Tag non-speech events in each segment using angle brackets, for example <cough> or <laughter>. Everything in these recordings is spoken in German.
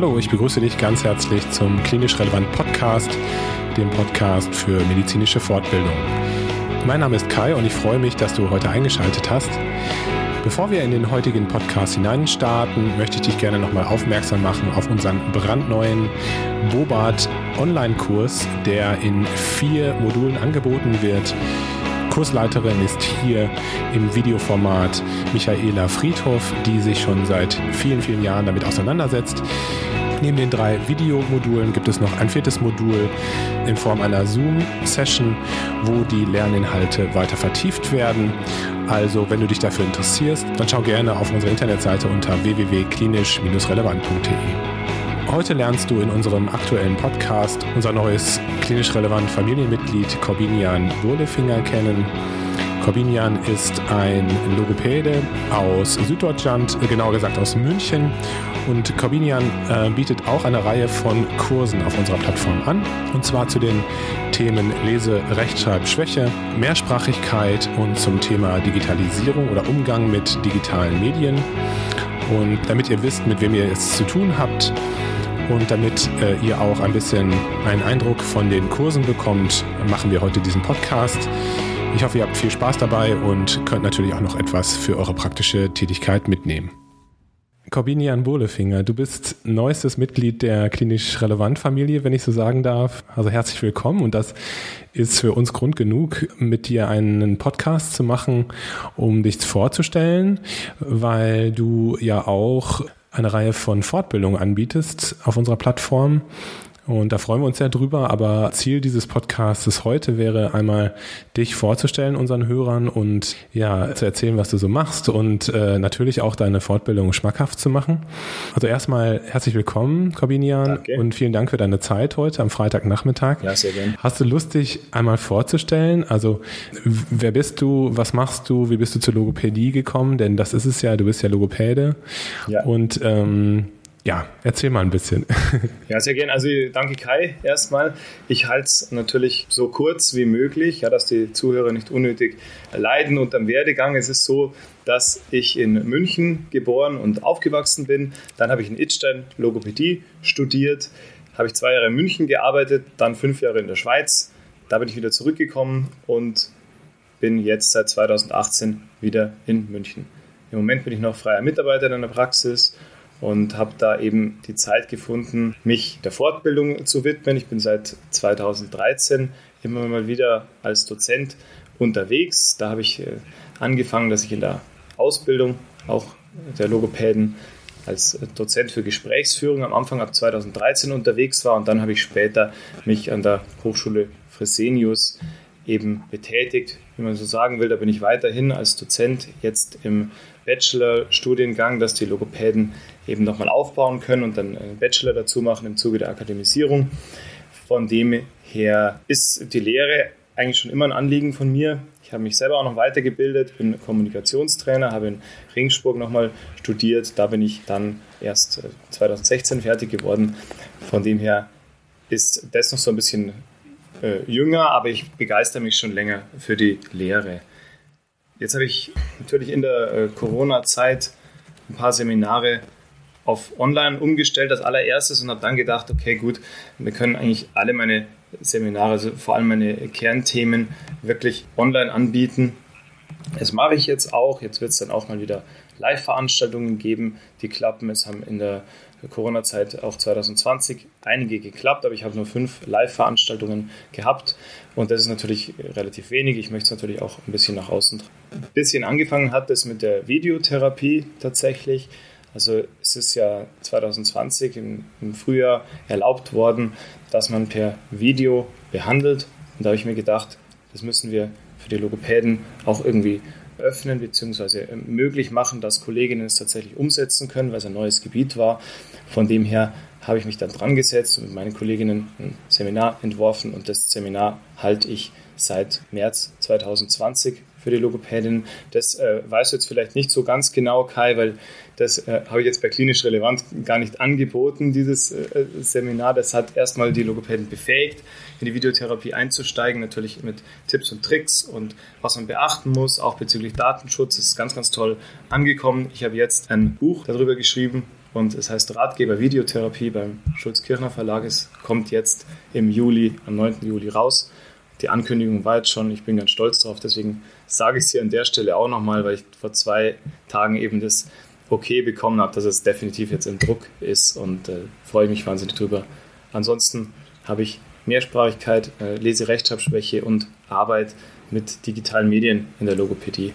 Hallo, ich begrüße dich ganz herzlich zum Klinisch Relevant Podcast, dem Podcast für medizinische Fortbildung. Mein Name ist Kai und ich freue mich, dass du heute eingeschaltet hast. Bevor wir in den heutigen Podcast hineinstarten, möchte ich dich gerne nochmal aufmerksam machen auf unseren brandneuen Bobat Online-Kurs, der in vier Modulen angeboten wird. Kursleiterin ist hier im Videoformat Michaela Friedhoff, die sich schon seit vielen, vielen Jahren damit auseinandersetzt. Neben den drei Videomodulen gibt es noch ein viertes Modul in Form einer Zoom-Session, wo die Lerninhalte weiter vertieft werden. Also, wenn du dich dafür interessierst, dann schau gerne auf unsere Internetseite unter www.klinisch-relevant.de. Heute lernst du in unserem aktuellen Podcast unser neues klinisch relevant Familienmitglied Corbinian Burlefinger kennen. Corbinian ist ein Logopäde aus Süddeutschland, genauer gesagt aus München. Und Corbinian äh, bietet auch eine Reihe von Kursen auf unserer Plattform an. Und zwar zu den Themen Lese-, Rechtschreibschwäche, Mehrsprachigkeit und zum Thema Digitalisierung oder Umgang mit digitalen Medien. Und damit ihr wisst, mit wem ihr es zu tun habt, und damit äh, ihr auch ein bisschen einen Eindruck von den Kursen bekommt, machen wir heute diesen Podcast. Ich hoffe, ihr habt viel Spaß dabei und könnt natürlich auch noch etwas für eure praktische Tätigkeit mitnehmen. Corbinian Bohlefinger, du bist neuestes Mitglied der klinisch relevant Familie, wenn ich so sagen darf. Also herzlich willkommen und das ist für uns Grund genug, mit dir einen Podcast zu machen, um dich vorzustellen, weil du ja auch eine Reihe von Fortbildungen anbietest auf unserer Plattform. Und da freuen wir uns sehr drüber. Aber Ziel dieses Podcasts heute wäre einmal, dich vorzustellen unseren Hörern und ja, zu erzählen, was du so machst und äh, natürlich auch deine Fortbildung schmackhaft zu machen. Also erstmal herzlich willkommen, Corbinian, Danke. und vielen Dank für deine Zeit heute am Freitagnachmittag. Ja, sehr gerne. Hast du Lust, dich einmal vorzustellen? Also, wer bist du? Was machst du? Wie bist du zur Logopädie gekommen? Denn das ist es ja, du bist ja Logopäde. Ja. Und ähm, ja, erzähl mal ein bisschen. <laughs> Ja, sehr gerne. Also danke Kai erstmal. Ich halte es natürlich so kurz wie möglich, ja, dass die Zuhörer nicht unnötig leiden. Und am Werdegang ist es so, dass ich in München geboren und aufgewachsen bin. Dann habe ich in Idstein Logopädie studiert, habe ich zwei Jahre in München gearbeitet, dann fünf Jahre in der Schweiz. Da bin ich wieder zurückgekommen und bin jetzt seit 2018 wieder in München. Im Moment bin ich noch freier Mitarbeiter in einer Praxis und habe da eben die Zeit gefunden, mich der Fortbildung zu widmen. Ich bin seit 2013 immer mal wieder als Dozent unterwegs. Da habe ich äh, angefangen, dass ich in der Ausbildung auch der Logopäden als Dozent für Gesprächsführung am Anfang ab 2013 unterwegs war und dann habe ich später mich an der Hochschule Fresenius eben betätigt, wie man so sagen will. Da bin ich weiterhin als Dozent jetzt im Bachelor-Studiengang, dass die Logopäden eben nochmal aufbauen können und dann einen Bachelor dazu machen im Zuge der Akademisierung. Von dem her ist die Lehre eigentlich schon immer ein Anliegen von mir. Ich habe mich selber auch noch weitergebildet, bin Kommunikationstrainer, habe in Ringsburg nochmal studiert. Da bin ich dann erst 2016 äh, fertig geworden. Von dem her ist das noch so ein bisschen äh, jünger, aber ich begeister mich schon länger für die Lehre. Jetzt habe ich natürlich in der äh, Corona-Zeit ein paar Seminare auf online umgestellt als allererstes und habe dann gedacht, okay, gut, wir können eigentlich alle meine Seminare, also vor allem meine Kernthemen, wirklich online anbieten. Das mache ich jetzt auch. Jetzt wird es dann auch mal wieder Live-Veranstaltungen geben, die klappen. Es haben in der Corona-Zeit auch 2020 einige geklappt, aber ich habe nur fünf Live-Veranstaltungen gehabt und das ist natürlich relativ wenig. Ich möchte es natürlich auch ein bisschen nach außen. Ein bisschen angefangen hat es mit der Videotherapie tatsächlich. Also es ist ja 2020 im, im Frühjahr erlaubt worden, dass man per Video behandelt. Und da habe ich mir gedacht, das müssen wir für die Logopäden auch irgendwie öffnen bzw. möglich machen, dass Kolleginnen es tatsächlich umsetzen können, weil es ein neues Gebiet war. Von dem her habe ich mich dann dran gesetzt und mit meinen Kolleginnen ein Seminar entworfen und das Seminar halte ich seit März 2020 für die Logopädin. Das äh, weißt du jetzt vielleicht nicht so ganz genau, Kai, weil das äh, habe ich jetzt bei klinisch relevant gar nicht angeboten, dieses äh, Seminar. Das hat erstmal die Logopäden befähigt, in die Videotherapie einzusteigen, natürlich mit Tipps und Tricks und was man beachten muss, auch bezüglich Datenschutz. Das ist ganz, ganz toll angekommen. Ich habe jetzt ein Buch darüber geschrieben, und es heißt Ratgeber Videotherapie beim Schulz-Kirchner Verlag. Es kommt jetzt im Juli, am 9. Juli raus. Die Ankündigung war jetzt schon, ich bin ganz stolz drauf, deswegen sage ich es hier an der Stelle auch nochmal, weil ich vor zwei Tagen eben das Okay bekommen habe, dass es definitiv jetzt im Druck ist und äh, freue mich wahnsinnig drüber. Ansonsten habe ich Mehrsprachigkeit, äh, Lese-Rechtschreibschwäche und Arbeit mit digitalen Medien in der Logopädie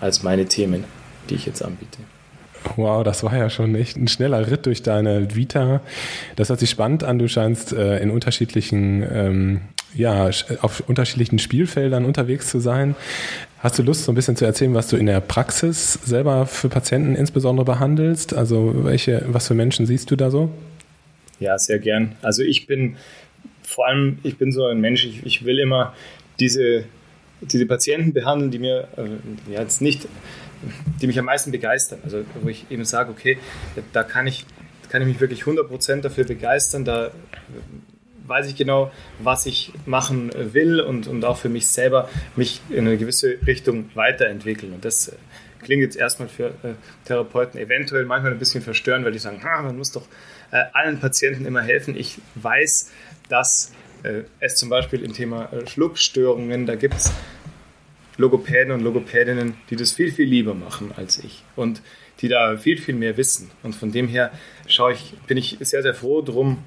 als meine Themen, die ich jetzt anbiete. Wow, das war ja schon echt ein schneller Ritt durch deine Vita. Das hört sich spannend an. Du scheinst äh, in unterschiedlichen, ähm, ja, auf unterschiedlichen Spielfeldern unterwegs zu sein. Hast du Lust, so ein bisschen zu erzählen, was du in der Praxis selber für Patienten insbesondere behandelst? Also welche, was für Menschen siehst du da so? Ja, sehr gern. Also ich bin vor allem, ich bin so ein Mensch, ich, ich will immer diese, diese Patienten behandeln, die mir äh, jetzt nicht die mich am meisten begeistern. Also wo ich eben sage, okay, da kann ich, kann ich mich wirklich 100% dafür begeistern, da weiß ich genau, was ich machen will und, und auch für mich selber mich in eine gewisse Richtung weiterentwickeln. Und das klingt jetzt erstmal für äh, Therapeuten eventuell manchmal ein bisschen verstörend, weil die sagen, ah, man muss doch äh, allen Patienten immer helfen. Ich weiß, dass äh, es zum Beispiel im Thema äh, Schluckstörungen, da gibt es Logopäden und Logopädinnen, die das viel, viel lieber machen als ich und die da viel, viel mehr wissen. Und von dem her schaue ich, bin ich sehr, sehr froh drum,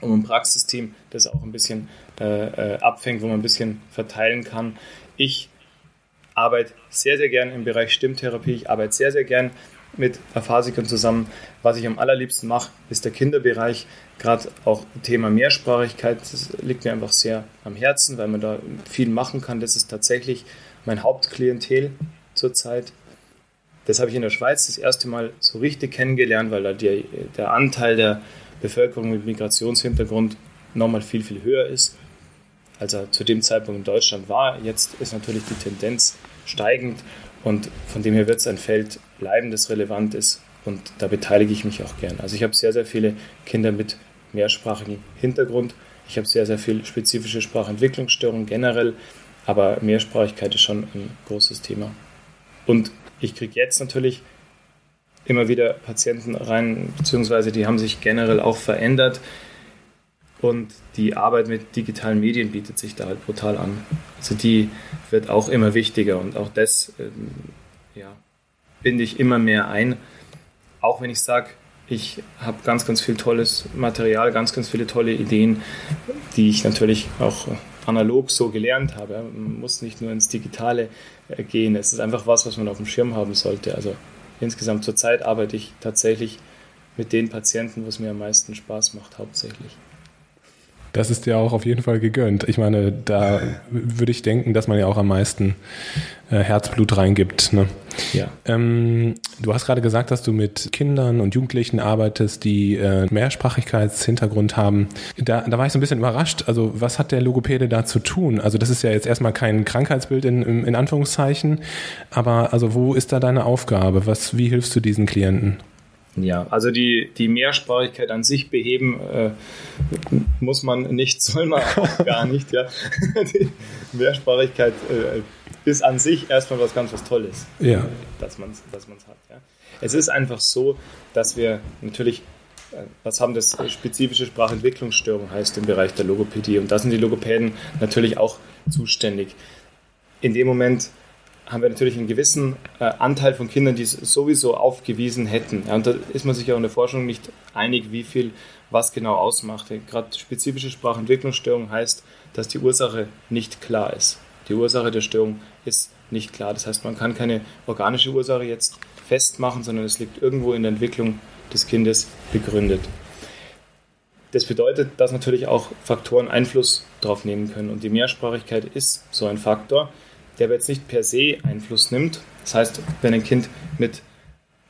um ein Praxisteam, das auch ein bisschen äh, äh, abfängt, wo man ein bisschen verteilen kann. Ich arbeite sehr, sehr gern im Bereich Stimmtherapie. Ich arbeite sehr, sehr gern mit Aphasikern zusammen. Was ich am allerliebsten mache, ist der Kinderbereich. Gerade auch Thema Mehrsprachigkeit, das liegt mir einfach sehr am Herzen, weil man da viel machen kann. Das ist tatsächlich mein Hauptklientel zurzeit. Das habe ich in der Schweiz das erste Mal so richtig kennengelernt, weil da die, der Anteil der Bevölkerung mit Migrationshintergrund nochmal viel, viel höher ist, als er zu dem Zeitpunkt in Deutschland war. Jetzt ist natürlich die Tendenz steigend und von dem her wird es ein Feld bleiben, das relevant ist und da beteilige ich mich auch gern. Also ich habe sehr, sehr viele Kinder mit mehrsprachigem Hintergrund. Ich habe sehr, sehr viel spezifische Sprachentwicklungsstörungen generell. Aber Mehrsprachigkeit ist schon ein großes Thema. Und ich kriege jetzt natürlich immer wieder Patienten rein, beziehungsweise die haben sich generell auch verändert. Und die Arbeit mit digitalen Medien bietet sich da halt brutal an. Also die wird auch immer wichtiger und auch das ähm, ja, binde ich immer mehr ein. Auch wenn ich sage, ich habe ganz, ganz viel tolles Material, ganz, ganz viele tolle Ideen, die ich natürlich auch analog so gelernt habe. Man muss nicht nur ins Digitale äh, gehen. Es ist einfach was, was man auf dem Schirm haben sollte. Also insgesamt zurzeit arbeite ich tatsächlich mit den Patienten, was mir am meisten Spaß macht, hauptsächlich. Das ist ja auch auf jeden Fall gegönnt. Ich meine, da würde ich denken, dass man ja auch am meisten äh, Herzblut reingibt. Ne? Ja. Ähm, du hast gerade gesagt, dass du mit Kindern und Jugendlichen arbeitest, die äh, Mehrsprachigkeitshintergrund haben. Da, da war ich so ein bisschen überrascht. Also was hat der Logopäde da zu tun? Also das ist ja jetzt erstmal kein Krankheitsbild in, in Anführungszeichen, aber also wo ist da deine Aufgabe? Was, wie hilfst du diesen Klienten? Ja, also die, die Mehrsprachigkeit an sich beheben äh, muss man nicht, <laughs> soll man auch gar nicht. Ja. <laughs> Die Mehrsprachigkeit äh, ist an sich erstmal was ganz was Tolles, ja. dass man es dass hat. Ja. Es ist einfach so, dass wir natürlich, äh, was haben das spezifische Sprachentwicklungsstörung heißt im Bereich der Logopädie und da sind die Logopäden natürlich auch zuständig. In dem Moment haben wir natürlich einen gewissen äh, Anteil von Kindern, die es sowieso aufgewiesen hätten. Ja, und da ist man sich auch in der Forschung nicht einig, wie viel was genau ausmacht. Gerade spezifische Sprachentwicklungsstörung heißt, dass die Ursache nicht klar ist. Die Ursache der Störung ist nicht klar. Das heißt, man kann keine organische Ursache jetzt festmachen, sondern es liegt irgendwo in der Entwicklung des Kindes begründet. Das bedeutet, dass natürlich auch Faktoren Einfluss darauf nehmen können. Und die Mehrsprachigkeit ist so ein Faktor der aber jetzt nicht per se Einfluss nimmt. Das heißt, wenn ein Kind mit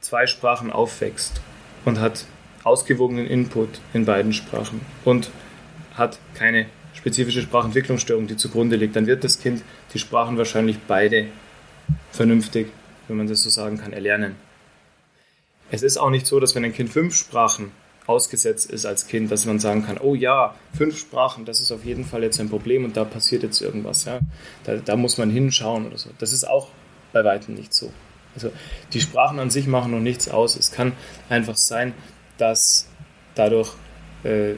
zwei Sprachen aufwächst und hat ausgewogenen Input in beiden Sprachen und hat keine spezifische Sprachentwicklungsstörung, die zugrunde liegt, dann wird das Kind die Sprachen wahrscheinlich beide vernünftig, wenn man das so sagen kann, erlernen. Es ist auch nicht so, dass wenn ein Kind fünf Sprachen ausgesetzt ist als Kind, dass man sagen kann, oh ja, fünf Sprachen, das ist auf jeden Fall jetzt ein Problem und da passiert jetzt irgendwas. Ja? Da, da muss man hinschauen oder so. Das ist auch bei weitem nicht so. Also die Sprachen an sich machen noch nichts aus. Es kann einfach sein, dass dadurch äh,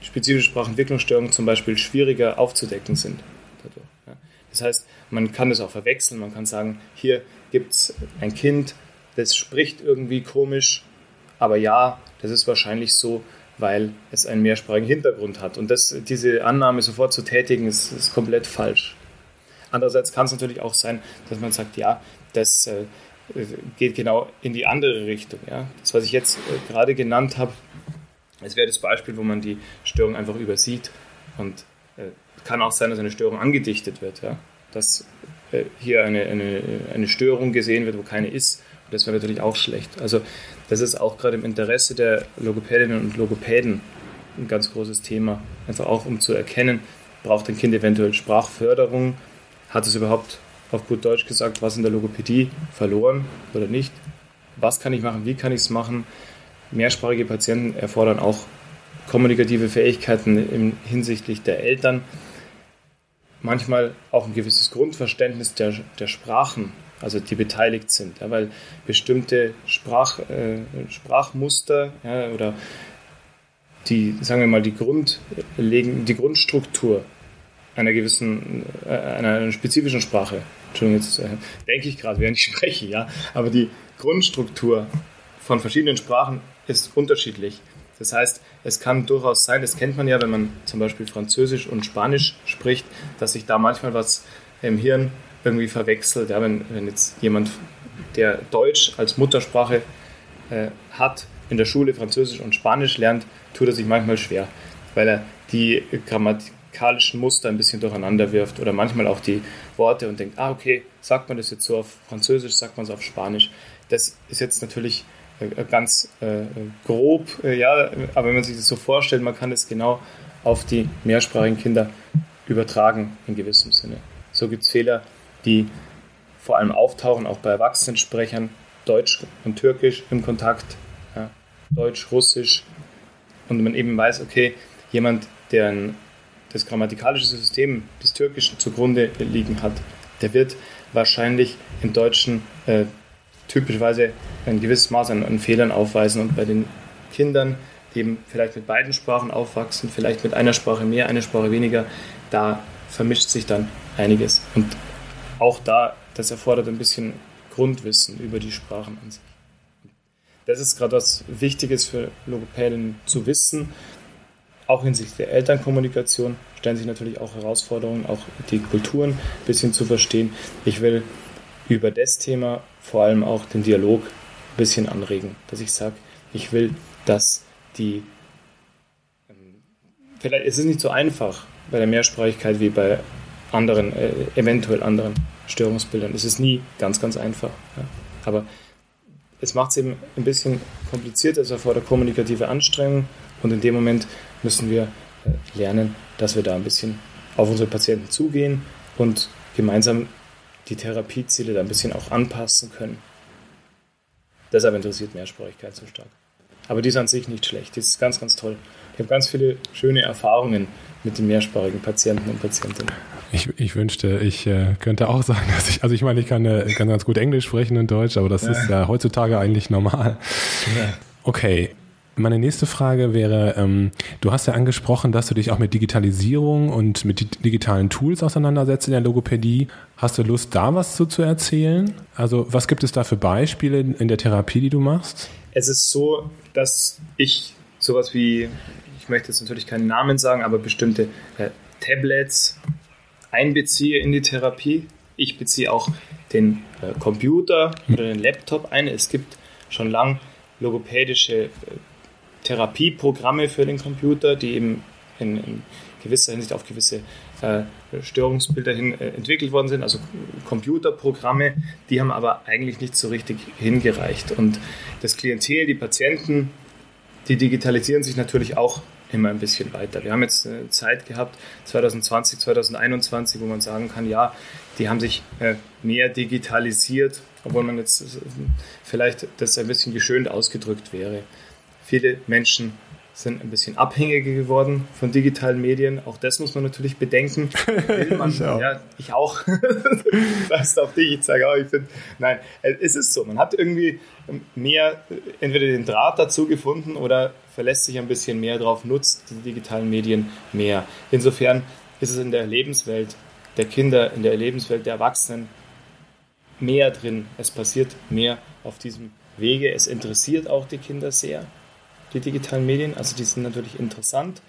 spezifische Sprachentwicklungsstörungen zum Beispiel schwieriger aufzudecken sind. Dadurch, ja. Das heißt, man kann das auch verwechseln. Man kann sagen, hier gibt es ein Kind, das spricht irgendwie komisch, aber ja, das ist wahrscheinlich so, weil es einen mehrsprachigen Hintergrund hat. Und das, diese Annahme sofort zu tätigen, ist, ist komplett falsch. Andererseits kann es natürlich auch sein, dass man sagt, ja, das äh, geht genau in die andere Richtung. Ja? Das, was ich jetzt äh, gerade genannt habe, es wäre das Beispiel, wo man die Störung einfach übersieht. Und äh, kann auch sein, dass eine Störung angedichtet wird. Ja? Dass äh, hier eine, eine, eine Störung gesehen wird, wo keine ist. Und das wäre natürlich auch schlecht. Also das ist auch gerade im Interesse der Logopädinnen und Logopäden ein ganz großes Thema. Einfach auch um zu erkennen, braucht ein Kind eventuell Sprachförderung? Hat es überhaupt auf gut Deutsch gesagt, was in der Logopädie verloren oder nicht? Was kann ich machen? Wie kann ich es machen? Mehrsprachige Patienten erfordern auch kommunikative Fähigkeiten hinsichtlich der Eltern. Manchmal auch ein gewisses Grundverständnis der, der Sprachen, also die beteiligt sind, ja, weil bestimmte Sprach, äh, Sprachmuster ja, oder die, sagen wir mal, die, Grund, die Grundstruktur einer gewissen, äh, einer spezifischen Sprache, Entschuldigung, jetzt äh, denke ich gerade, während ich spreche, ja, aber die Grundstruktur von verschiedenen Sprachen ist unterschiedlich. Das heißt, es kann durchaus sein, das kennt man ja, wenn man zum Beispiel Französisch und Spanisch spricht, dass sich da manchmal was im Hirn irgendwie verwechselt. Ja, wenn, wenn jetzt jemand, der Deutsch als Muttersprache äh, hat, in der Schule Französisch und Spanisch lernt, tut er sich manchmal schwer, weil er die grammatikalischen Muster ein bisschen durcheinander wirft oder manchmal auch die Worte und denkt, ah, okay, sagt man das jetzt so auf Französisch, sagt man es auf Spanisch. Das ist jetzt natürlich äh, ganz äh, grob, äh, ja, aber wenn man sich das so vorstellt, man kann es genau auf die mehrsprachigen Kinder übertragen in gewissem Sinne. So gibt es Fehler, die vor allem auftauchen, auch bei Erwachsenensprechern, Deutsch und Türkisch im Kontakt, ja, Deutsch, Russisch, und man eben weiß, okay, jemand, der das grammatikalische System des Türkischen zugrunde liegen hat, der wird wahrscheinlich im Deutschen äh, typischerweise ein gewisses Maß an, an Fehlern aufweisen und bei den Kindern, die eben vielleicht mit beiden Sprachen aufwachsen, vielleicht mit einer Sprache mehr, einer Sprache weniger, da vermischt sich dann einiges. Und auch da, das erfordert ein bisschen Grundwissen über die Sprachen an sich. Das ist gerade was Wichtiges für Logopäden zu wissen. Auch hinsichtlich der Elternkommunikation stellen sich natürlich auch Herausforderungen, auch die Kulturen ein bisschen zu verstehen. Ich will über das Thema vor allem auch den Dialog ein bisschen anregen, dass ich sage, ich will, dass die, ähm, vielleicht ist es nicht so einfach bei der Mehrsprachigkeit wie bei anderen, äh, eventuell anderen Störungsbildern. Es ist nie ganz, ganz einfach. Ja. Aber es macht es eben ein bisschen komplizierter, es erfordert kommunikative Anstrengung und in dem Moment müssen wir äh, lernen, dass wir da ein bisschen auf unsere Patienten zugehen und gemeinsam die Therapieziele da ein bisschen auch anpassen können. Deshalb interessiert Mehrsprachigkeit so stark. Aber die ist an sich nicht schlecht, die ist ganz, ganz toll. Ich habe ganz viele schöne Erfahrungen mit den mehrsprachigen Patienten und Patientinnen. Ich, ich wünschte, ich äh, könnte auch sagen, <laughs> dass ich, also ich meine, ich kann, äh, kann ganz gut Englisch sprechen und Deutsch, aber das ja. ist ja heutzutage eigentlich normal. Ja. Okay, meine nächste Frage wäre, ähm, du hast ja angesprochen, dass du dich auch mit Digitalisierung und mit digitalen Tools auseinandersetzt in der Logopädie. Hast du Lust, da was zu, zu erzählen? Also was gibt es da für Beispiele in der Therapie, die du machst? Es ist so, dass ich sowas wie, ich möchte jetzt natürlich keinen Namen sagen, aber bestimmte äh, Tablets einbeziehe in die Therapie. Ich beziehe auch den äh, Computer oder den Laptop ein. Es gibt schon lang logopädische äh, Therapieprogramme für den Computer, die eben in, in gewisser Hinsicht auf gewisse äh, Störungsbilder hin äh, entwickelt worden sind, also Computerprogramme, die haben aber eigentlich nicht so richtig hingereicht. Und das Klientel, die Patienten, die digitalisieren sich natürlich auch immer ein bisschen weiter. Wir haben jetzt eine Zeit gehabt, 2020, 2021, wo man sagen kann, ja, die haben sich äh, mehr digitalisiert, obwohl man jetzt äh, vielleicht das ein bisschen geschönt ausgedrückt wäre viele Menschen sind ein bisschen abhängiger geworden von digitalen Medien. Auch das muss man natürlich bedenken. <laughs> Man, ich auch. Ja, ich auch. <laughs> weißt auf dich, ich sage auch, ich finde, nein, es ist so. Man hat irgendwie mehr, entweder den Draht dazu gefunden oder verlässt sich ein bisschen mehr drauf, nutzt die digitalen Medien mehr. Insofern ist es in der Lebenswelt der Kinder, in der Lebenswelt der Erwachsenen mehr drin. Es passiert mehr auf diesem Wege. Es interessiert auch die Kinder sehr die digitalen Medien. Also die sind natürlich interessant.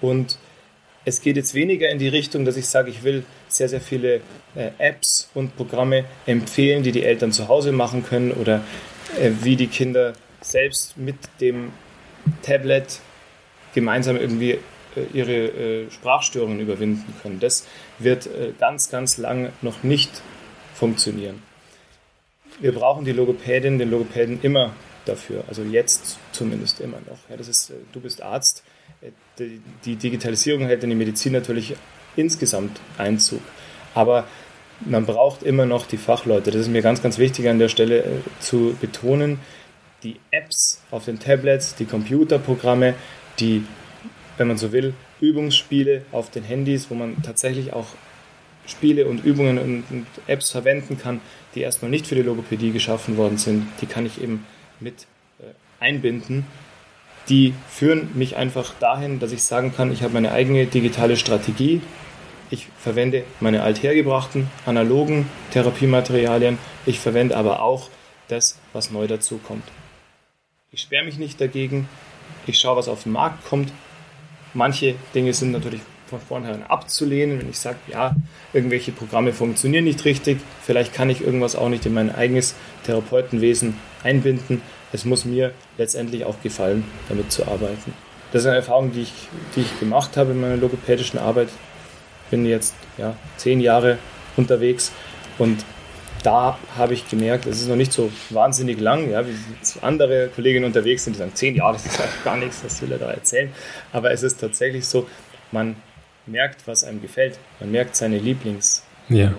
Und es geht jetzt weniger in die Richtung, dass ich sage, ich will sehr, sehr viele äh, Apps und Programme empfehlen, die die Eltern zu Hause machen können oder äh, wie die Kinder selbst mit dem Tablet gemeinsam irgendwie äh, ihre Sprachstörungen überwinden können. Das wird ganz, ganz lang noch nicht funktionieren. Wir brauchen die Logopädin, den Logopäden immer dafür. Also jetzt zumindest immer noch. Ja, das ist, äh, du bist Arzt. Äh, die, die Digitalisierung hält in die Medizin natürlich insgesamt Einzug. Aber man braucht immer noch die Fachleute. Das ist mir ganz, ganz wichtig an der Stelle äh, zu betonen. Die Apps auf den Tablets, die Computerprogramme, die, wenn man so will, Übungsspiele auf den Handys, wo man tatsächlich auch Spiele und Übungen und, und Apps verwenden kann, die erstmal nicht für die Logopädie geschaffen worden sind, die kann ich eben mit äh, einbinden, die führen mich einfach dahin, dass ich sagen kann, ich habe meine eigene digitale Strategie. Ich verwende meine althergebrachten analogen Therapiematerialien. Ich verwende aber auch das, was neu dazu kommt. Ich sperre mich nicht dagegen. Ich schaue, was auf den Markt kommt. Manche Dinge sind natürlich von vornherein abzulehnen, wenn ich sage, ja, irgendwelche Programme funktionieren nicht richtig, vielleicht kann ich irgendwas auch nicht in mein eigenes Therapeutenwesen einbinden. Es muss mir letztendlich auch gefallen, damit zu arbeiten. Das ist eine Erfahrung, die ich, die ich gemacht habe in meiner logopädischen Arbeit. Bin jetzt ja, zehn Jahre unterwegs und da habe ich gemerkt, es ist noch nicht so wahnsinnig lang, ja, wie andere Kolleginnen unterwegs sind, die sagen, zehn Jahre, das ist gar nichts, was will er da erzählen. Aber es ist tatsächlich so, man merkt, was einem gefällt. Man merkt seine Lieblings ja.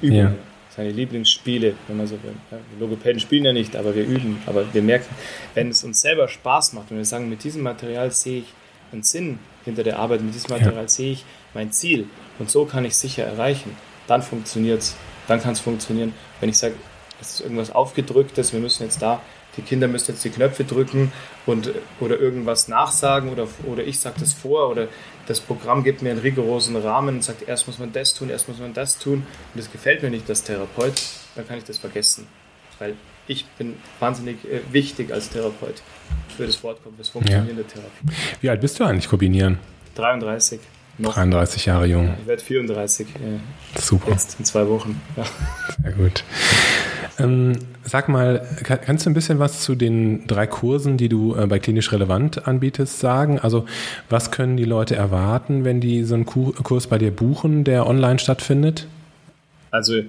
ja. seine Lieblingsspiele, wenn man so will. Ja, Logopäden spielen ja nicht, aber wir üben. Aber wir merken, wenn es uns selber Spaß macht und wir sagen, mit diesem Material sehe ich einen Sinn hinter der Arbeit, mit diesem Material ja. sehe ich mein Ziel und so kann ich sicher erreichen, dann funktioniert es. Dann kann es funktionieren. Wenn ich sage, es ist irgendwas aufgedrücktes, wir müssen jetzt da die Kinder müssen jetzt die Knöpfe drücken und, oder irgendwas nachsagen oder, oder ich sage das vor oder das Programm gibt mir einen rigorosen Rahmen und sagt, erst muss man das tun, erst muss man das tun und das gefällt mir nicht, das Therapeut, dann kann ich das vergessen. Weil ich bin wahnsinnig äh, wichtig als Therapeut für das Fortkommen, das Funktionieren ja. der Therapie. Wie alt bist du eigentlich, Kombinieren? 33. Noch. 33 Jahre jung. Ja, ich werde 34. Äh, Super. Jetzt in zwei Wochen. Ja. Sehr gut. Ähm, sag mal, kannst du ein bisschen was zu den drei Kursen, die du äh, bei Klinisch Relevant anbietest, sagen? Also, was können die Leute erwarten, wenn die so einen Kurs bei dir buchen, der online stattfindet? Also,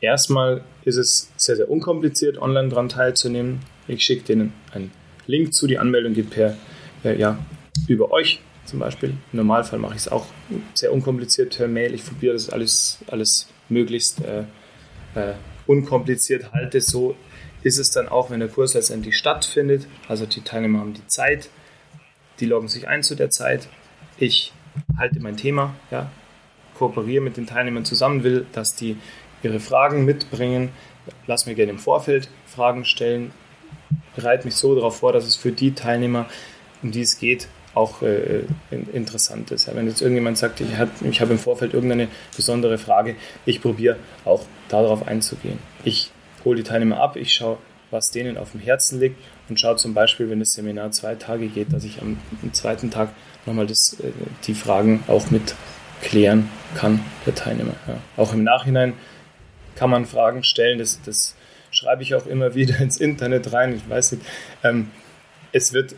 erstmal ist es sehr, sehr unkompliziert, online daran teilzunehmen. Ich schicke denen einen Link zu. Die Anmeldung geht per, äh, ja, über euch zum Beispiel. Im Normalfall mache ich es auch sehr unkompliziert per Mail. Ich probiere das alles, alles möglichst äh, äh, unkompliziert halte. So ist es dann auch, wenn der Kurs letztendlich stattfindet. Also die Teilnehmer haben die Zeit, die loggen sich ein zu der Zeit. Ich halte mein Thema, ja, kooperiere mit den Teilnehmern zusammen, will, dass die ihre Fragen mitbringen. Lass mir gerne im Vorfeld Fragen stellen. Bereite mich so darauf vor, dass es für die Teilnehmer, um die es geht, auch äh, interessant ist. Ja, wenn jetzt irgendjemand sagt, ich habe hab im Vorfeld irgendeine besondere Frage, ich probiere auch darauf einzugehen. Ich hole die Teilnehmer ab, ich schaue, was denen auf dem Herzen liegt und schaue zum Beispiel, wenn das Seminar zwei Tage geht, dass ich am, am zweiten Tag nochmal das, äh, die Fragen auch mit klären kann, der Teilnehmer. Ja. Auch im Nachhinein kann man Fragen stellen, das, das schreibe ich auch immer <laughs> wieder ins Internet rein, ich weiß nicht. Ähm, es wird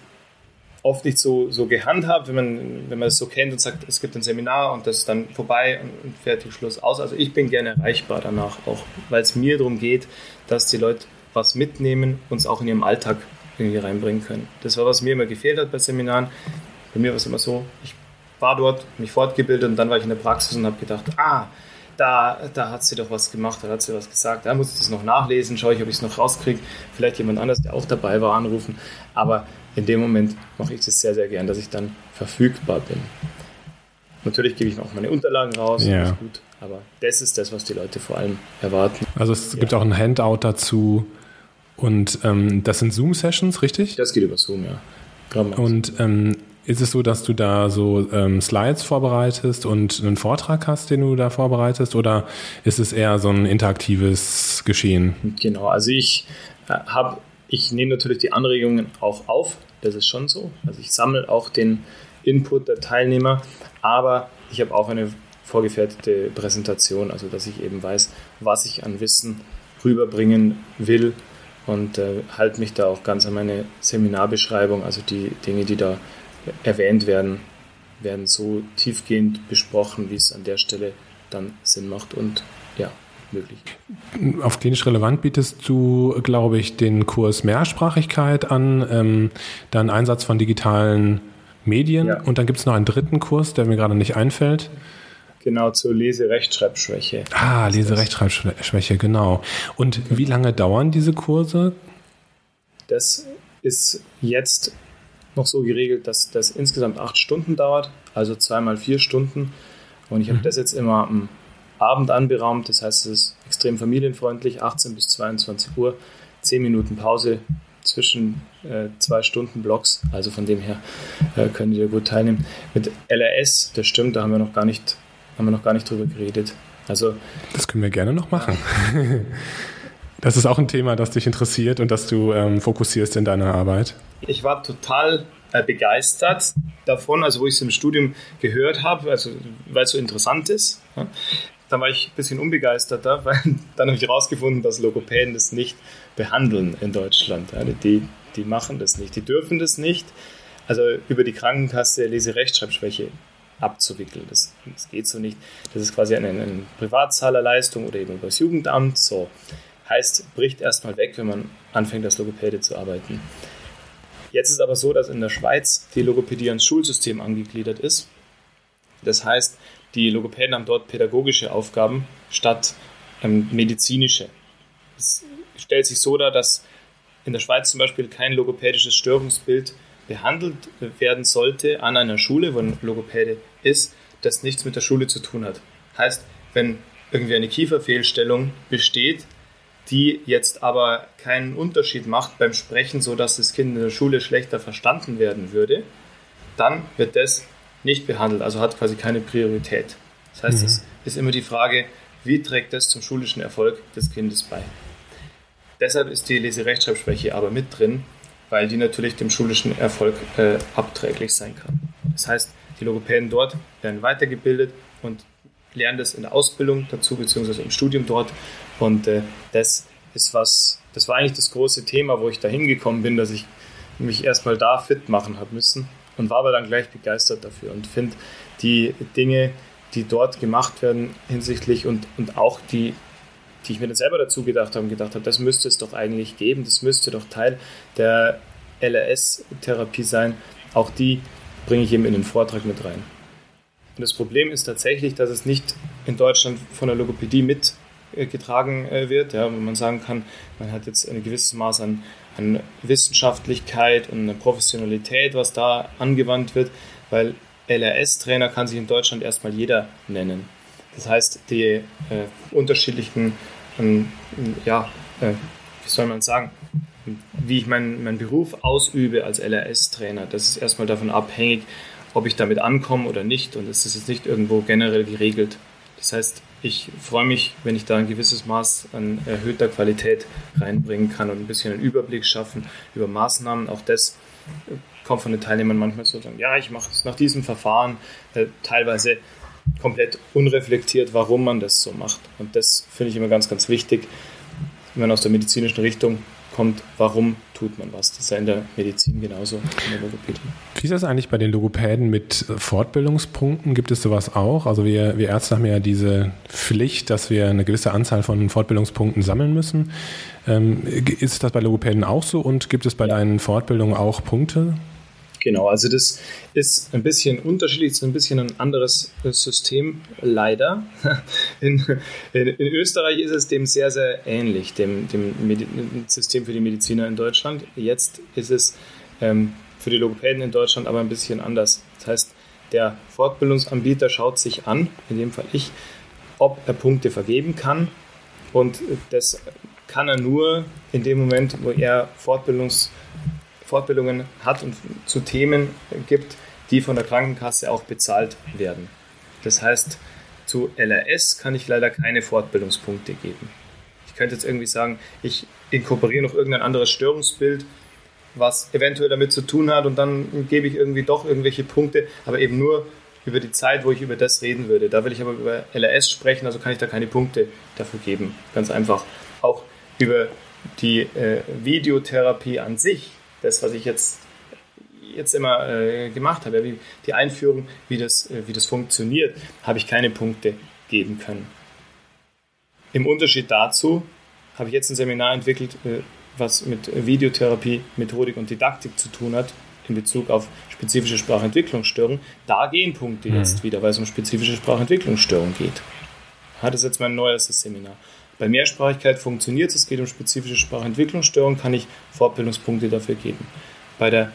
oft nicht so, so gehandhabt, wenn man, wenn man es so kennt und sagt, es gibt ein Seminar und das ist dann vorbei und fertig, Schluss aus. Also ich bin gerne erreichbar danach auch, weil es mir darum geht, dass die Leute was mitnehmen und es auch in ihrem Alltag irgendwie reinbringen können. Das war, was mir immer gefehlt hat bei Seminaren. Bei mir war es immer so, ich war dort, mich fortgebildet und dann war ich in der Praxis und habe gedacht, ah, da, da hat sie doch was gemacht, da hat sie was gesagt, da muss ich das noch nachlesen, schaue ich, ob ich es noch rauskriege, vielleicht jemand anders, der auch dabei war, anrufen. Aber in dem Moment mache ich das sehr, sehr gern, dass ich dann verfügbar bin. Natürlich gebe ich noch meine Unterlagen raus, ja. ist gut, aber das ist das, was die Leute vor allem erwarten. Also es ja. gibt auch ein Handout dazu und ähm, das sind Zoom-Sessions, richtig? Das geht über Zoom, ja. Und ähm, ist es so, dass du da so ähm, Slides vorbereitest und einen Vortrag hast, den du da vorbereitest, oder ist es eher so ein interaktives Geschehen? Genau, also ich äh, habe, ich nehme natürlich die Anregungen auch auf, das ist schon so. Also ich sammle auch den Input der Teilnehmer, aber ich habe auch eine vorgefertigte Präsentation, also dass ich eben weiß, was ich an Wissen rüberbringen will und äh, halte mich da auch ganz an meine Seminarbeschreibung, also die Dinge, die da erwähnt werden, werden so tiefgehend besprochen, wie es an der Stelle dann Sinn macht. Und ja, möglich. Auf klinisch relevant bietest du, glaube ich, den Kurs Mehrsprachigkeit an, ähm, dann Einsatz von digitalen Medien ja. und dann gibt es noch einen dritten Kurs, der mir gerade nicht einfällt. Genau, zur Lese-Rechtschreibschwäche. Ah, Lese-Rechtschreibschwäche, genau. Und wie lange dauern diese Kurse? Das ist jetzt noch so geregelt, dass das insgesamt acht Stunden dauert, also zweimal vier Stunden. Und ich habe mhm. das jetzt immer am Abend anberaumt, das heißt, es ist extrem familienfreundlich, 18 bis 22 Uhr, 10 Minuten Pause zwischen äh, zwei Stunden Blocks, also von dem her äh, können die da gut teilnehmen. Mit LRS, das stimmt, da haben wir noch gar nicht, haben wir noch gar nicht drüber geredet. Also, das können wir gerne noch machen. <laughs> Das ist auch ein Thema, das dich interessiert und das du ähm, fokussierst in deiner Arbeit. Ich war total äh, begeistert davon, also wo ich es im Studium gehört habe, also weil es so interessant ist. Ja. Dann war ich ein bisschen unbegeisterter, <laughs> weil dann habe ich herausgefunden, dass Logopäden das nicht behandeln in Deutschland. Ja. Die, die machen das nicht, die dürfen das nicht. Also über die Krankenkasse Leserechtschreibschwäche abzuwickeln. Das, das geht so nicht. Das ist quasi eine, eine Privatzahlerleistung oder eben über das Jugendamt. So. Heißt, bricht erstmal weg, wenn man anfängt, als Logopäde zu arbeiten. Jetzt ist aber so, dass in der Schweiz die Logopädie ans Schulsystem angegliedert ist. Das heißt, die Logopäden haben dort pädagogische Aufgaben statt ähm, medizinische. Es stellt sich so dar, dass in der Schweiz zum Beispiel kein logopädisches Störungsbild behandelt werden sollte an einer Schule, wo ein Logopäde ist, das nichts mit der Schule zu tun hat. Heißt, wenn irgendwie eine Kieferfehlstellung besteht, die jetzt aber keinen Unterschied macht beim Sprechen, sodass das Kind in der Schule schlechter verstanden werden würde, dann wird das nicht behandelt, also hat quasi keine Priorität. Das heißt, mhm. es ist immer die Frage, wie trägt das zum schulischen Erfolg des Kindes bei? Deshalb ist die Leserechtschreibschwäche aber mit drin, weil die natürlich dem schulischen Erfolg äh, abträglich sein kann. Das heißt, die Logopäden dort werden weitergebildet und lernen das in der Ausbildung dazu, beziehungsweise im Studium dort und äh, das ist was, das war eigentlich das große Thema, wo ich da hingekommen bin, dass ich mich erstmal da fit machen habe müssen und war aber dann gleich begeistert dafür und finde die Dinge, die dort gemacht werden hinsichtlich und, und auch die, die ich mir dann selber dazu gedacht habe gedacht habe, das müsste es doch eigentlich geben, das müsste doch Teil der LRS-Therapie sein, auch die bringe ich eben in den Vortrag mit rein. Und das Problem ist tatsächlich, dass es nicht in Deutschland von der Logopädie mit äh, getragen äh, wird, ja, wo man sagen kann, man hat jetzt ein gewisses Maß an, an Wissenschaftlichkeit und eine Professionalität, was da angewandt wird, weil LRS-Trainer kann sich in Deutschland erstmal jeder nennen. Das heißt, die äh, unterschiedlichen, ähm, ja, äh, wie soll man sagen, wie ich meinen mein Beruf ausübe als LRS-Trainer, das ist erstmal davon abhängig, ob ich damit ankomme oder nicht und es ist jetzt nicht irgendwo generell geregelt. Das heißt, ich freue mich, wenn ich da ein gewisses Maß an erhöhter Qualität reinbringen kann und ein bisschen einen Überblick schaffen über Maßnahmen. Auch das kommt von den Teilnehmern manchmal so, sagen, ja, ich mache es nach diesem Verfahren, äh, teilweise komplett unreflektiert, warum man das so macht. Und das finde ich immer ganz, ganz wichtig, wenn man aus der medizinischen Richtung kommt, warum tut man was. Das ist ja in der Medizin genauso, in der Logopädie. Wie ist das eigentlich bei den Logopäden mit Fortbildungspunkten? Gibt es sowas auch? Also wir, wir Ärzte haben ja diese Pflicht, dass wir eine gewisse Anzahl von Fortbildungspunkten sammeln müssen. Ähm, ist das bei Logopäden auch so und gibt es bei deinen Fortbildungen auch Punkte? Genau, also das ist ein bisschen unterschiedlich, ist ein bisschen ein anderes System, leider. <laughs> In, in, in Österreich ist es dem sehr, sehr ähnlich, dem, dem System für die Mediziner in Deutschland. Jetzt ist es ähm, für die Logopäden in Deutschland aber ein bisschen anders. Das heißt, der Fortbildungsanbieter schaut sich an, in dem Fall ich, ob er Punkte vergeben kann. Und das kann er nur in dem Moment, wo er Fortbildungs Fortbildungen hat und zu Themen gibt, die von der Krankenkasse auch bezahlt werden. Das heißt, zu LRS kann ich leider keine Fortbildungspunkte geben. Ich könnte jetzt irgendwie sagen, ich inkorporiere noch irgendein anderes Störungsbild, was eventuell damit zu tun hat und dann gebe ich irgendwie doch irgendwelche Punkte, aber eben nur über die Zeit, wo ich über das reden würde. Da will ich aber über LRS sprechen, also kann ich da keine Punkte dafür geben. Ganz einfach. Auch über die äh, Videotherapie an sich das, was ich jetzt, jetzt immer äh, gemacht habe, wie die Einführung, wie das, äh, wie das funktioniert, habe ich keine Punkte geben können. Im Unterschied dazu habe ich jetzt ein Seminar entwickelt, äh, was mit Videotherapie, Methodik und Didaktik zu tun hat, in Bezug auf spezifische Sprachentwicklungsstörungen. Da gehen Punkte mhm. jetzt wieder, weil es um spezifische Sprachentwicklungsstörungen geht. das ist jetzt mein neuestes Seminar. Bei Mehrsprachigkeit funktioniert es, es geht um spezifische Sprachentwicklungsstörungen, kann ich Fortbildungspunkte dafür geben. Bei der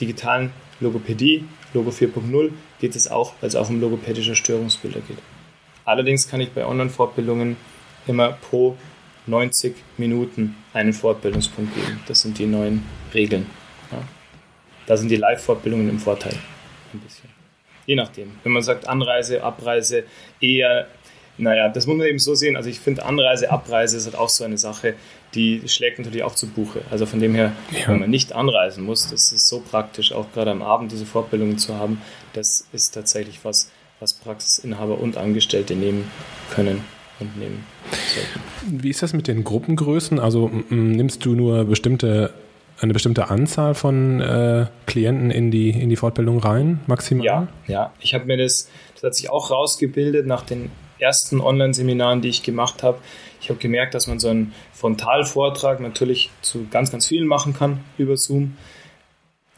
digitalen Logopädie, Logo 4.0, geht es auch, weil es auch um logopädische Störungsbilder geht. Allerdings kann ich bei Online-Fortbildungen immer pro 90 Minuten einen Fortbildungspunkt geben. Das sind die neuen Regeln. Ja. Da sind die Live-Fortbildungen im Vorteil. Ein bisschen. Je nachdem. Wenn man sagt Anreise, Abreise, eher naja, das muss man eben so sehen. Also ich finde Anreise, Abreise ist halt auch so eine Sache, die schlägt natürlich auch zu Buche. Also von dem her, ja. wenn man nicht anreisen muss, das ist so praktisch, auch gerade am Abend diese Fortbildungen zu haben, das ist tatsächlich was, was Praxisinhaber und Angestellte nehmen können und nehmen sollten. Wie ist das mit den Gruppengrößen? Also nimmst du nur bestimmte eine bestimmte Anzahl von äh, Klienten in die, in die Fortbildung rein, maximal? Ja, ja. Ich habe mir das, das hat sich auch rausgebildet nach den ersten Online-Seminaren, die ich gemacht habe. Ich habe gemerkt, dass man so einen Frontalvortrag natürlich zu ganz, ganz vielen machen kann über Zoom.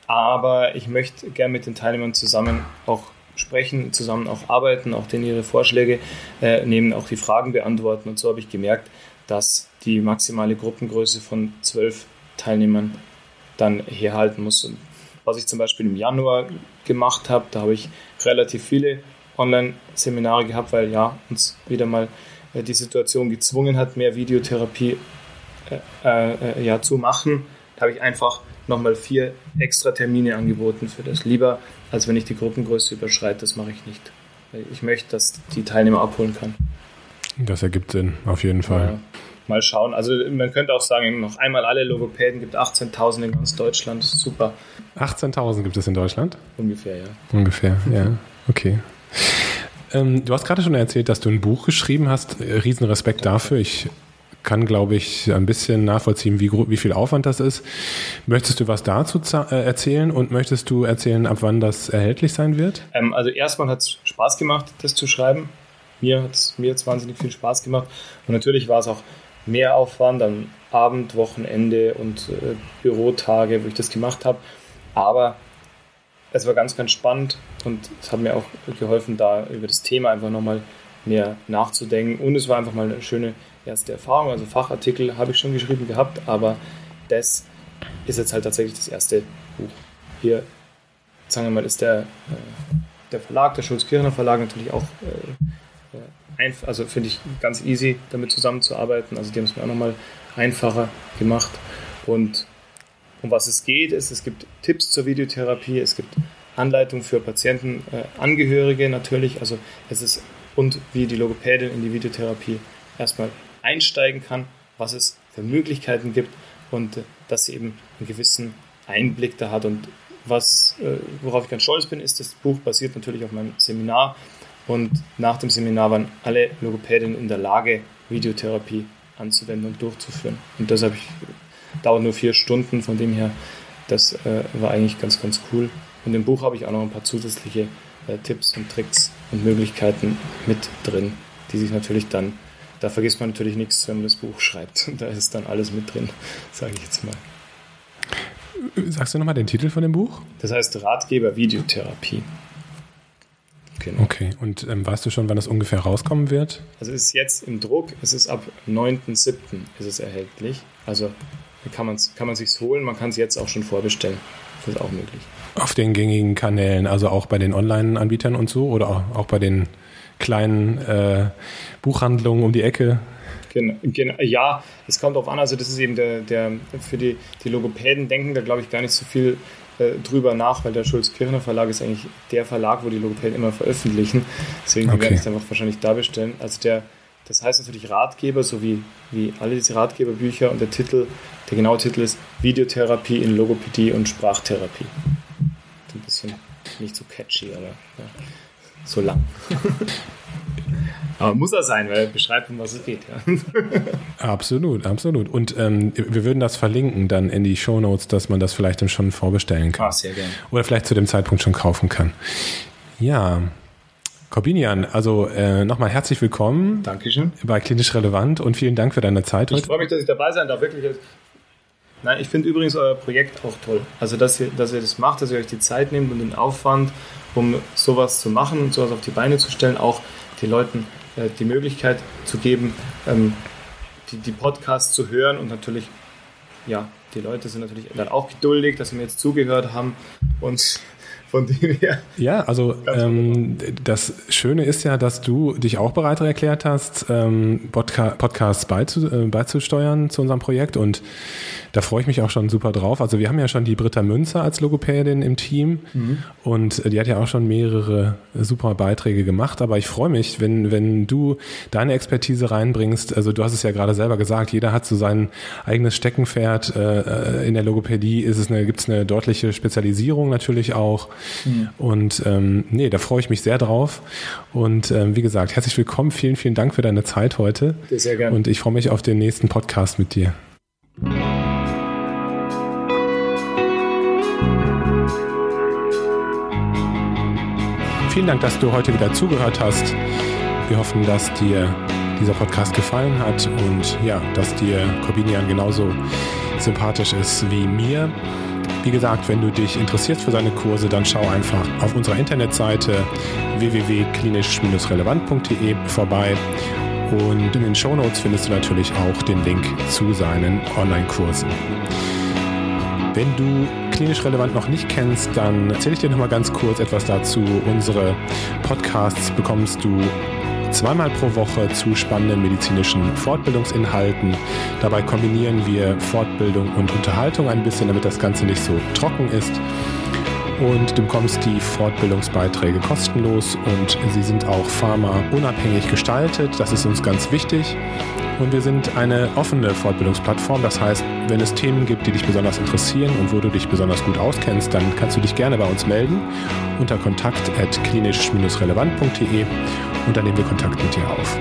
Aber ich möchte gerne mit den Teilnehmern zusammen auch sprechen, zusammen auch arbeiten, auch denen ihre Vorschläge äh, nehmen, auch die Fragen beantworten. Und so habe ich gemerkt, dass die maximale Gruppengröße von zwölf Teilnehmern dann herhalten muss. Und was ich zum Beispiel im Januar gemacht habe, da habe ich relativ viele Online-Seminare gehabt, weil ja, uns wieder mal äh, die Situation gezwungen hat, mehr Videotherapie äh, äh, ja, zu machen. Da habe ich einfach nochmal vier extra Termine angeboten für das. Lieber, als wenn ich die Gruppengröße überschreite, das mache ich nicht. Ich möchte, dass die Teilnehmer abholen kann. Das ergibt Sinn, auf jeden Fall. Ja, mal schauen. Also man könnte auch sagen, noch einmal alle Logopäden gibt 18.000 in ganz Deutschland. Super. 18.000 gibt es in Deutschland? Ungefähr, ja. Ungefähr, ja. Okay. Ähm, du hast gerade schon erzählt, dass du ein Buch geschrieben hast. Riesenrespekt dafür. Ich kann, glaube ich, ein bisschen nachvollziehen, wie, wie viel Aufwand das ist. Möchtest du was dazu äh, erzählen und möchtest du erzählen, ab wann das erhältlich sein wird? Ähm, also erstmal hat es Spaß gemacht, das zu schreiben. Mir hat es mir wahnsinnig viel Spaß gemacht. Und natürlich war es auch mehr Aufwand am Abend, Wochenende und äh, Bürotage, wo ich das gemacht habe. Aber es war ganz, ganz spannend und es hat mir auch geholfen, da über das Thema einfach nochmal mehr nachzudenken. Und es war einfach mal eine schöne erste Erfahrung. Also Fachartikel habe ich schon geschrieben gehabt, aber das ist jetzt halt tatsächlich das erste Buch. Hier, sagen wir mal, ist der, äh, der Verlag, der Schulz-Kirchner Verlag natürlich auch äh, einfach, also finde ich ganz easy, damit zusammenzuarbeiten. Also die haben es mir auch nochmal einfacher gemacht. Und um was es geht, ist, es gibt Tipps zur Videotherapie, es gibt Anleitung für Patientenangehörige äh, natürlich, also es ist und wie die Logopädin in die Videotherapie erstmal einsteigen kann, was es für Möglichkeiten gibt und äh, dass sie eben einen gewissen Einblick da hat. Und was, äh, worauf ich ganz stolz bin, ist, das Buch basiert natürlich auf meinem Seminar und nach dem Seminar waren alle Logopädinnen in der Lage, Videotherapie anzuwenden und durchzuführen. Und das ich, dauert nur vier Stunden, von dem her, das äh, war eigentlich ganz, ganz cool. Und im Buch habe ich auch noch ein paar zusätzliche äh, Tipps und Tricks und Möglichkeiten mit drin, die sich natürlich dann, da vergisst man natürlich nichts, wenn man das Buch schreibt. <laughs> Da ist dann alles mit drin, <laughs> sage ich jetzt mal. Sagst du nochmal den Titel von dem Buch? Das heißt Ratgeber Videotherapie. Genau. Okay, und ähm, weißt du schon, wann das ungefähr rauskommen wird? Also es ist jetzt im Druck, es ist ab 9.7. ist es erhältlich. Also kann man es kann man sich's holen, man kann es jetzt auch schon vorbestellen. Das ist auch möglich. Auf den gängigen Kanälen, also auch bei den Online-Anbietern und so oder auch bei den kleinen äh, Buchhandlungen um die Ecke? Genau, ja, es kommt darauf an, also das ist eben der, der für die, die Logopäden denken da glaube ich gar nicht so viel äh, drüber nach, weil der Schulz-Kirchner Verlag ist eigentlich der Verlag, wo die Logopäden immer veröffentlichen. Deswegen okay. werde ich es einfach wahrscheinlich da bestellen. Also der, das heißt natürlich Ratgeber, so wie, wie alle diese Ratgeberbücher und der Titel, der genaue Titel ist Videotherapie in Logopädie und Sprachtherapie. Ein bisschen nicht so catchy, aber ja, so lang. <laughs> Aber muss er sein, weil er beschreibt, um was es geht. Ja. <laughs> Absolut, absolut. Und ähm, wir würden das verlinken dann in die Show Notes, dass man das vielleicht dann schon vorbestellen kann. Ah, sehr gerne. Oder vielleicht zu dem Zeitpunkt schon kaufen kann. Ja. Corbinian, also äh, nochmal herzlich willkommen. Dankeschön. Bei Klinisch Relevant und vielen Dank für deine Zeit. Ich freue mich, dass ich dabei sein darf. Wirklich. Nein, ich finde übrigens euer Projekt auch toll. Also, dass ihr, dass ihr das macht, dass ihr euch die Zeit nehmt und den Aufwand, um sowas zu machen und sowas auf die Beine zu stellen, auch den Leuten äh, die Möglichkeit zu geben, ähm, die, die Podcasts zu hören und natürlich, ja, die Leute sind natürlich dann auch geduldig, dass sie mir jetzt zugehört haben und von dem her. Ja, also ähm, das Schöne ist ja, dass du dich auch bereit erklärt hast, ähm, Podca Podcasts beizu äh, beizusteuern zu unserem Projekt und da freue ich mich auch schon super drauf. Also wir haben ja schon die Britta Münzer als Logopädin im Team mhm. und die hat ja auch schon mehrere super Beiträge gemacht. Aber ich freue mich, wenn, wenn du deine Expertise reinbringst. Also du hast es ja gerade selber gesagt, jeder hat so sein eigenes Steckenpferd. Äh, in der Logopädie ist es eine, gibt es eine deutliche Spezialisierung natürlich auch. Mhm. Und ähm, nee, da freue ich mich sehr drauf. Und ähm, wie gesagt, herzlich willkommen. Vielen, vielen Dank für deine Zeit heute. Sehr gerne. Und ich freue mich auf den nächsten Podcast mit dir. Vielen Dank, dass du heute wieder zugehört hast. Wir hoffen, dass dir dieser Podcast gefallen hat und ja, dass dir Corbinian genauso sympathisch ist wie mir. Wie gesagt, wenn du dich interessierst für seine Kurse, dann schau einfach auf unserer Internetseite www.klinisch-relevant.de vorbei und in den Shownotes findest du natürlich auch den Link zu seinen Online-Kursen. Wenn du klinisch relevant noch nicht kennst, dann erzähle ich dir noch mal ganz kurz etwas dazu. Unsere Podcasts bekommst du zweimal pro Woche zu spannenden medizinischen Fortbildungsinhalten. Dabei kombinieren wir Fortbildung und Unterhaltung ein bisschen, damit das Ganze nicht so trocken ist und du bekommst die Fortbildungsbeiträge kostenlos und sie sind auch pharmaunabhängig gestaltet. Das ist uns ganz wichtig. Und wir sind eine offene Fortbildungsplattform. Das heißt, wenn es Themen gibt, die dich besonders interessieren und wo du dich besonders gut auskennst, dann kannst du dich gerne bei uns melden unter kontakt klinisch-relevant.de und dann nehmen wir Kontakt mit dir auf.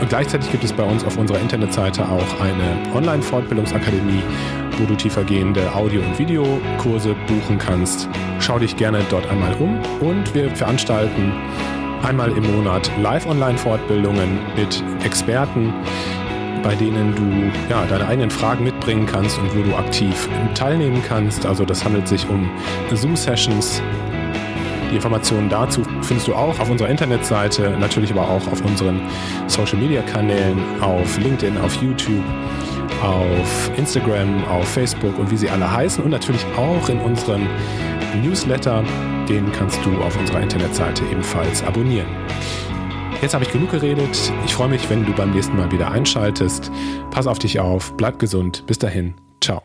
Und gleichzeitig gibt es bei uns auf unserer Internetseite auch eine Online-Fortbildungsakademie, wo du tiefergehende Audio- und Videokurse buchen kannst. Schau dich gerne dort einmal um und wir veranstalten einmal im Monat Live-Online-Fortbildungen mit Experten, bei denen du ja, deine eigenen Fragen mitbringen kannst und wo du aktiv teilnehmen kannst. Also das handelt sich um Zoom-Sessions. Die Informationen dazu findest du auch auf unserer Internetseite, natürlich aber auch auf unseren Social-Media-Kanälen, auf LinkedIn, auf YouTube auf Instagram, auf Facebook und wie sie alle heißen und natürlich auch in unserem Newsletter. Den kannst du auf unserer Internetseite ebenfalls abonnieren. Jetzt habe ich genug geredet. Ich freue mich, wenn du beim nächsten Mal wieder einschaltest. Pass auf dich auf, bleib gesund. Bis dahin. Ciao.